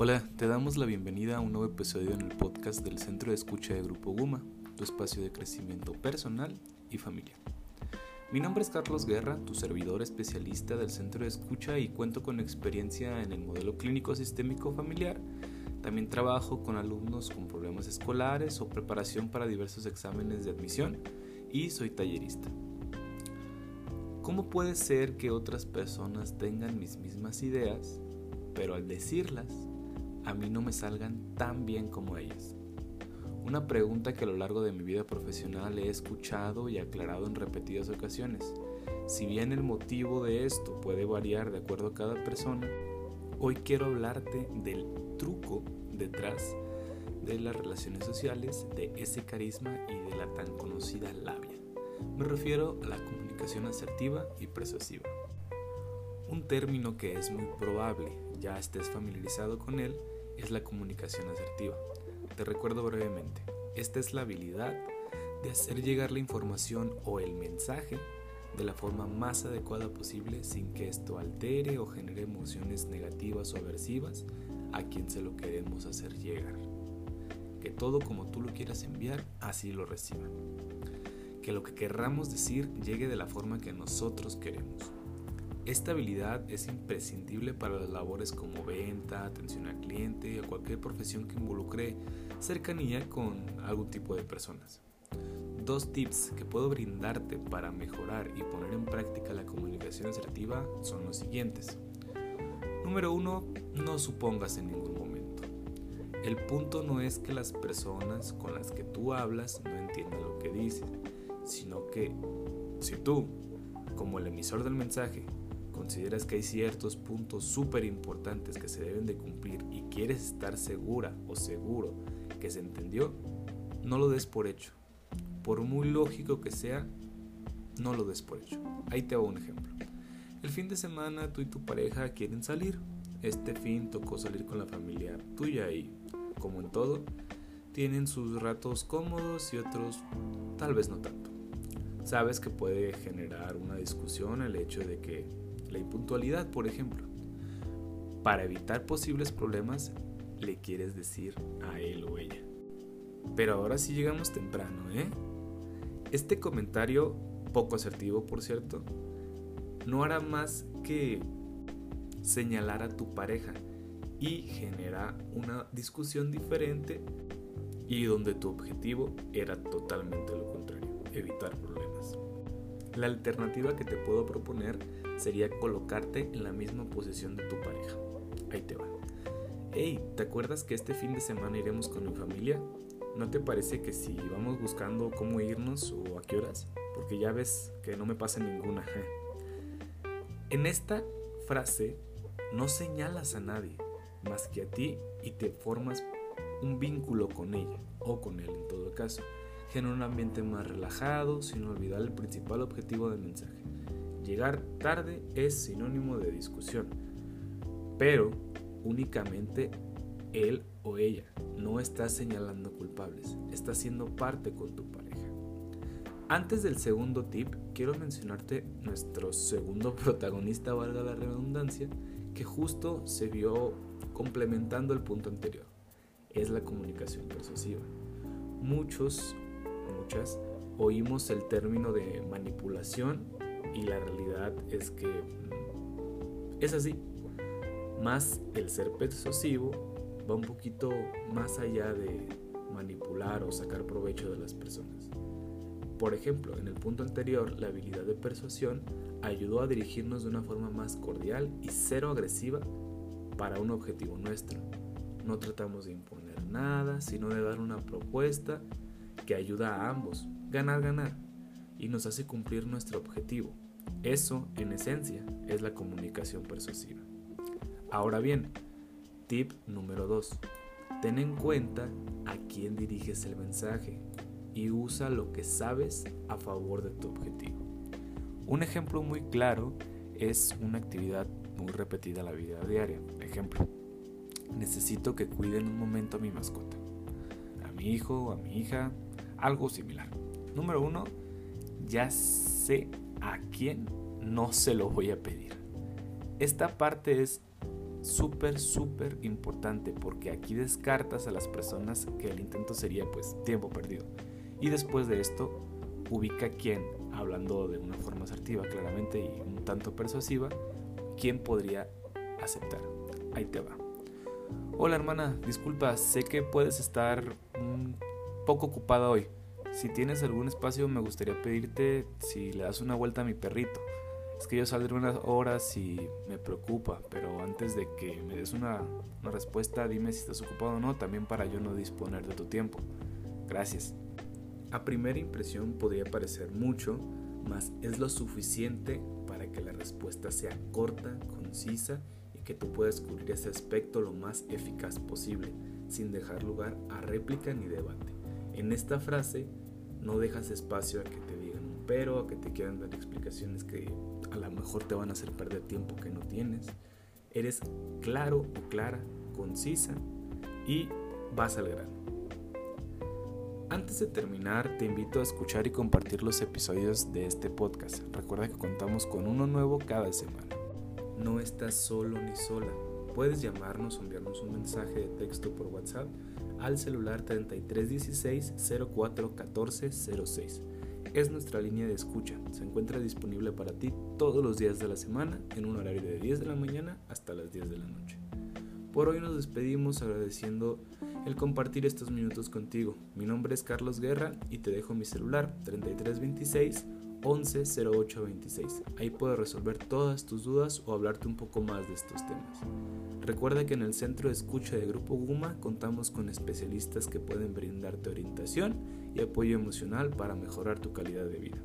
Hola, te damos la bienvenida a un nuevo episodio en el podcast del Centro de Escucha de Grupo Guma, tu espacio de crecimiento personal y familia. Mi nombre es Carlos Guerra, tu servidor especialista del Centro de Escucha y cuento con experiencia en el modelo clínico sistémico familiar. También trabajo con alumnos con problemas escolares o preparación para diversos exámenes de admisión y soy tallerista. ¿Cómo puede ser que otras personas tengan mis mismas ideas, pero al decirlas a mí no me salgan tan bien como ellas. Una pregunta que a lo largo de mi vida profesional he escuchado y aclarado en repetidas ocasiones. Si bien el motivo de esto puede variar de acuerdo a cada persona, hoy quiero hablarte del truco detrás de las relaciones sociales, de ese carisma y de la tan conocida labia. Me refiero a la comunicación asertiva y persuasiva. Un término que es muy probable ya estés familiarizado con él es la comunicación asertiva. Te recuerdo brevemente, esta es la habilidad de hacer llegar la información o el mensaje de la forma más adecuada posible sin que esto altere o genere emociones negativas o aversivas a quien se lo queremos hacer llegar. Que todo como tú lo quieras enviar, así lo reciban. Que lo que querramos decir llegue de la forma que nosotros queremos. Esta habilidad es imprescindible para las labores como venta, atención al cliente o cualquier profesión que involucre cercanía con algún tipo de personas. Dos tips que puedo brindarte para mejorar y poner en práctica la comunicación asertiva son los siguientes. Número 1. No supongas en ningún momento. El punto no es que las personas con las que tú hablas no entiendan lo que dices, sino que si tú, como el emisor del mensaje, consideras que hay ciertos puntos súper importantes que se deben de cumplir y quieres estar segura o seguro que se entendió, no lo des por hecho. Por muy lógico que sea, no lo des por hecho. Ahí te hago un ejemplo. El fin de semana tú y tu pareja quieren salir. Este fin tocó salir con la familia tuya y, como en todo, tienen sus ratos cómodos y otros tal vez no tanto. Sabes que puede generar una discusión el hecho de que la impuntualidad, por ejemplo. Para evitar posibles problemas, le quieres decir a él o ella. Pero ahora sí llegamos temprano, ¿eh? Este comentario, poco asertivo por cierto, no hará más que señalar a tu pareja y genera una discusión diferente y donde tu objetivo era totalmente lo contrario, evitar problemas. La alternativa que te puedo proponer sería colocarte en la misma posición de tu pareja. Ahí te va. Hey, ¿te acuerdas que este fin de semana iremos con mi familia? ¿No te parece que si vamos buscando cómo irnos o a qué horas? Porque ya ves que no me pasa ninguna. En esta frase no señalas a nadie más que a ti y te formas un vínculo con ella o con él en todo caso. Genera un ambiente más relajado sin olvidar el principal objetivo del mensaje Llegar tarde es sinónimo de discusión, pero únicamente él o ella no está señalando culpables, está siendo parte con tu pareja. Antes del segundo tip, quiero mencionarte nuestro segundo protagonista, valga la redundancia, que justo se vio complementando el punto anterior. Es la comunicación persuasiva. Muchos, muchas, oímos el término de manipulación y la realidad es que es así. Más el ser persuasivo va un poquito más allá de manipular o sacar provecho de las personas. Por ejemplo, en el punto anterior, la habilidad de persuasión ayudó a dirigirnos de una forma más cordial y cero agresiva para un objetivo nuestro. No tratamos de imponer nada, sino de dar una propuesta que ayuda a ambos, ganar, ganar, y nos hace cumplir nuestro objetivo. Eso, en esencia, es la comunicación persuasiva. Ahora bien, tip número 2. Ten en cuenta a quién diriges el mensaje y usa lo que sabes a favor de tu objetivo. Un ejemplo muy claro es una actividad muy repetida en la vida diaria. Ejemplo, necesito que cuiden un momento a mi mascota, a mi hijo, a mi hija, algo similar. Número 1 ya sé a quién no se lo voy a pedir. Esta parte es súper, súper importante porque aquí descartas a las personas que el intento sería pues tiempo perdido. Y después de esto, ubica quién, hablando de una forma asertiva claramente y un tanto persuasiva, quién podría aceptar. Ahí te va. Hola hermana, disculpa, sé que puedes estar un poco ocupada hoy. Si tienes algún espacio me gustaría pedirte si le das una vuelta a mi perrito. Es que yo saldré unas horas y me preocupa, pero antes de que me des una, una respuesta dime si estás ocupado o no, también para yo no disponer de tu tiempo. Gracias. A primera impresión podría parecer mucho, mas es lo suficiente para que la respuesta sea corta, concisa y que tú puedas cubrir ese aspecto lo más eficaz posible, sin dejar lugar a réplica ni debate. En esta frase no dejas espacio a que te digan un pero, a que te quieran dar explicaciones que a lo mejor te van a hacer perder tiempo que no tienes. Eres claro o clara, concisa y vas al grano. Antes de terminar, te invito a escuchar y compartir los episodios de este podcast. Recuerda que contamos con uno nuevo cada semana. No estás solo ni sola. Puedes llamarnos o enviarnos un mensaje de texto por WhatsApp al celular 3316 041406. Es nuestra línea de escucha. Se encuentra disponible para ti todos los días de la semana en un horario de 10 de la mañana hasta las 10 de la noche. Por hoy nos despedimos agradeciendo el compartir estos minutos contigo. Mi nombre es Carlos Guerra y te dejo mi celular 3326 110826. Ahí puedes resolver todas tus dudas o hablarte un poco más de estos temas. Recuerda que en el centro de escucha de Grupo Guma contamos con especialistas que pueden brindarte orientación y apoyo emocional para mejorar tu calidad de vida.